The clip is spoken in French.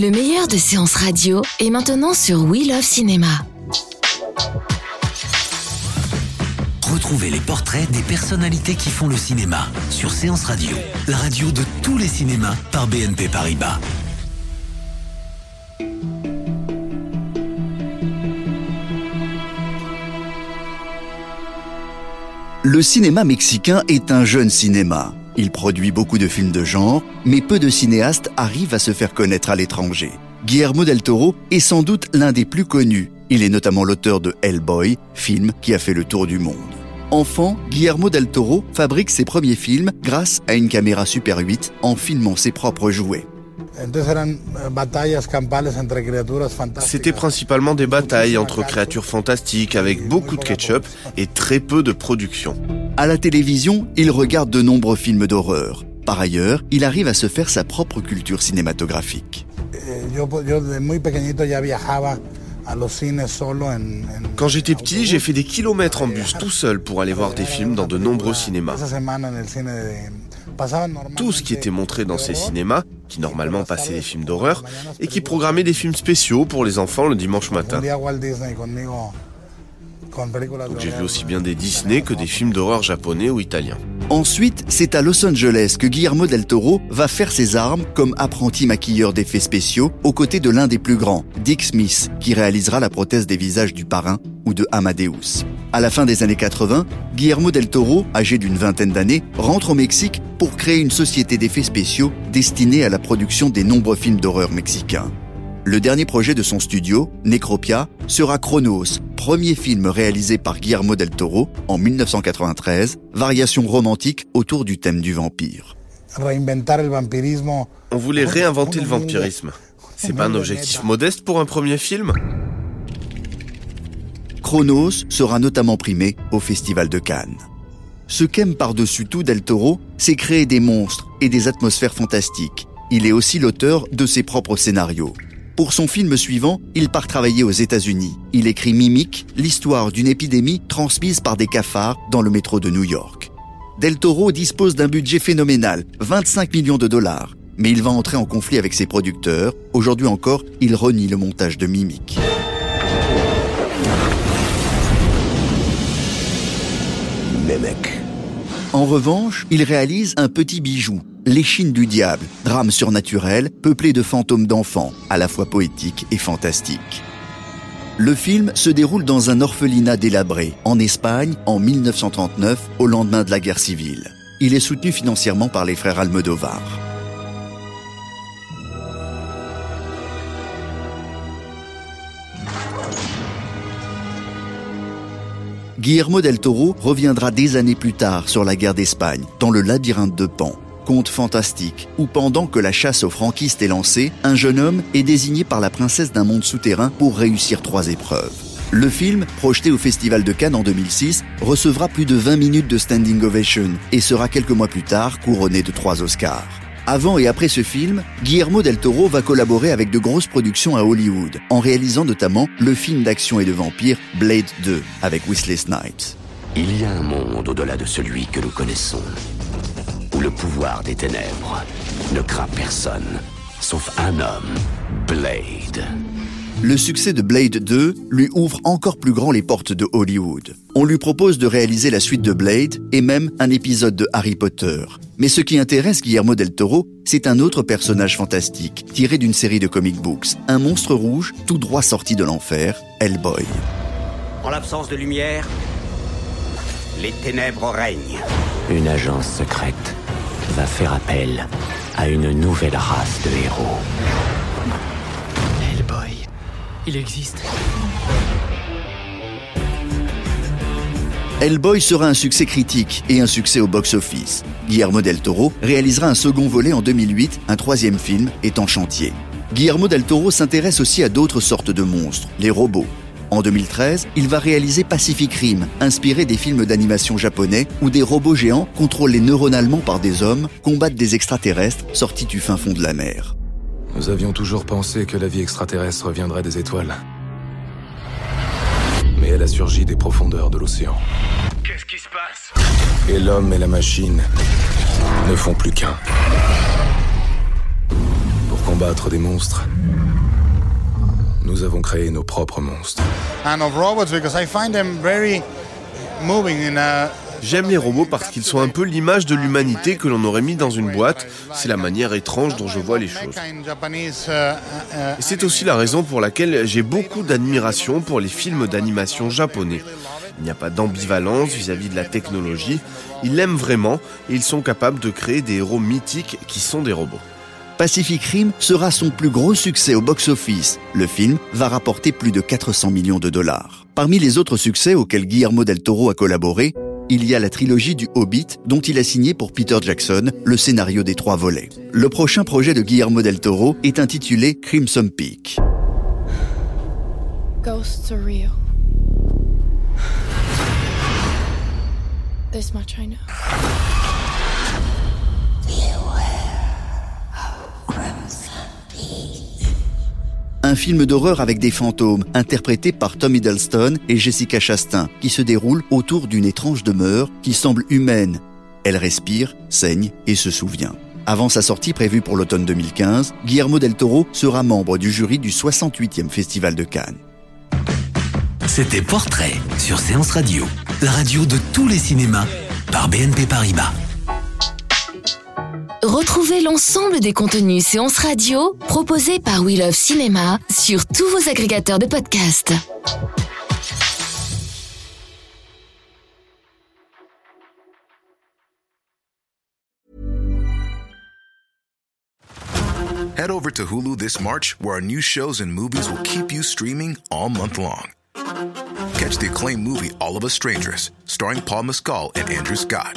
Le meilleur de séances radio est maintenant sur We Love Cinéma. Retrouvez les portraits des personnalités qui font le cinéma sur Séance Radio, la radio de tous les cinémas par BNP Paribas. Le cinéma mexicain est un jeune cinéma. Il produit beaucoup de films de genre, mais peu de cinéastes arrivent à se faire connaître à l'étranger. Guillermo del Toro est sans doute l'un des plus connus. Il est notamment l'auteur de Hellboy, film qui a fait le tour du monde. Enfant, Guillermo del Toro fabrique ses premiers films grâce à une caméra Super 8 en filmant ses propres jouets. C'était principalement des batailles entre créatures fantastiques avec beaucoup de ketchup et très peu de production. À la télévision, il regarde de nombreux films d'horreur. Par ailleurs, il arrive à se faire sa propre culture cinématographique. Quand j'étais petit, j'ai fait des kilomètres en bus tout seul pour aller voir des films dans de nombreux cinémas. Tout ce qui était montré dans ces cinémas, qui normalement passaient des films d'horreur, et qui programmaient des films spéciaux pour les enfants le dimanche matin. Donc j'ai vu aussi bien des Disney que des films d'horreur japonais ou italiens. Ensuite, c'est à Los Angeles que Guillermo del Toro va faire ses armes comme apprenti maquilleur d'effets spéciaux aux côtés de l'un des plus grands, Dick Smith, qui réalisera la prothèse des visages du parrain ou de Amadeus. À la fin des années 80, Guillermo del Toro, âgé d'une vingtaine d'années, rentre au Mexique pour créer une société d'effets spéciaux destinée à la production des nombreux films d'horreur mexicains. Le dernier projet de son studio, Necropia, sera Chronos, premier film réalisé par Guillermo del Toro en 1993, variation romantique autour du thème du vampire. On voulait réinventer le vampirisme. C'est pas un objectif modeste pour un premier film Chronos sera notamment primé au Festival de Cannes. Ce qu'aime par-dessus tout Del Toro, c'est créer des monstres et des atmosphères fantastiques. Il est aussi l'auteur de ses propres scénarios. Pour son film suivant, il part travailler aux États-Unis. Il écrit Mimic, l'histoire d'une épidémie transmise par des cafards dans le métro de New York. Del Toro dispose d'un budget phénoménal, 25 millions de dollars, mais il va entrer en conflit avec ses producteurs. Aujourd'hui encore, il renie le montage de Mimic. En revanche, il réalise un petit bijou, L'échine du diable, drame surnaturel peuplé de fantômes d'enfants, à la fois poétique et fantastique. Le film se déroule dans un orphelinat délabré, en Espagne, en 1939, au lendemain de la guerre civile. Il est soutenu financièrement par les frères Almodovar. Guillermo del Toro reviendra des années plus tard sur la guerre d'Espagne, dans le labyrinthe de Pan, conte fantastique, où pendant que la chasse aux franquistes est lancée, un jeune homme est désigné par la princesse d'un monde souterrain pour réussir trois épreuves. Le film, projeté au Festival de Cannes en 2006, recevra plus de 20 minutes de standing ovation et sera quelques mois plus tard couronné de trois Oscars. Avant et après ce film, Guillermo del Toro va collaborer avec de grosses productions à Hollywood, en réalisant notamment le film d'action et de vampire Blade 2 avec Wesley Snipes. Il y a un monde au-delà de celui que nous connaissons, le pouvoir des ténèbres ne craint personne, sauf un homme, Blade. Le succès de Blade 2 lui ouvre encore plus grand les portes de Hollywood. On lui propose de réaliser la suite de Blade et même un épisode de Harry Potter. Mais ce qui intéresse Guillermo del Toro, c'est un autre personnage fantastique, tiré d'une série de comic books, un monstre rouge tout droit sorti de l'enfer, Hellboy. En l'absence de lumière, les ténèbres règnent. Une agence secrète va faire appel à une nouvelle race de héros. Il existe. Hellboy sera un succès critique et un succès au box-office. Guillermo del Toro réalisera un second volet en 2008, un troisième film est en chantier. Guillermo del Toro s'intéresse aussi à d'autres sortes de monstres, les robots. En 2013, il va réaliser Pacific Rim, inspiré des films d'animation japonais où des robots géants contrôlés neuronalement par des hommes combattent des extraterrestres sortis du fin fond de la mer. Nous avions toujours pensé que la vie extraterrestre viendrait des étoiles mais elle a surgi des profondeurs de l'océan. Qu'est-ce qui se passe? Et l'homme et la machine ne font plus qu'un. Pour combattre des monstres, nous avons créé nos propres monstres. And of robots because I find them very moving in a J'aime les robots parce qu'ils sont un peu l'image de l'humanité que l'on aurait mis dans une boîte. C'est la manière étrange dont je vois les choses. Et c'est aussi la raison pour laquelle j'ai beaucoup d'admiration pour les films d'animation japonais. Il n'y a pas d'ambivalence vis-à-vis de la technologie. Ils l'aiment vraiment et ils sont capables de créer des héros mythiques qui sont des robots. Pacific Rim sera son plus gros succès au box-office. Le film va rapporter plus de 400 millions de dollars. Parmi les autres succès auxquels Guillermo del Toro a collaboré, il y a la trilogie du Hobbit dont il a signé pour Peter Jackson le scénario des trois volets. Le prochain projet de Guillermo del Toro est intitulé Crimson Peak. Ghosts are real. Un film d'horreur avec des fantômes, interprété par Tom Hiddleston et Jessica Chastain, qui se déroule autour d'une étrange demeure qui semble humaine. Elle respire, saigne et se souvient. Avant sa sortie prévue pour l'automne 2015, Guillermo del Toro sera membre du jury du 68e Festival de Cannes. C'était Portrait sur Séance Radio, la radio de tous les cinémas par BNP Paribas. Retrouvez l'ensemble des contenus séances radio proposés par We Love Cinéma sur tous vos agrégateurs de podcasts. Head over to Hulu this March, where our new shows and movies will keep you streaming all month long. Catch the acclaimed movie All of Us Strangers, starring Paul Mescal and Andrew Scott.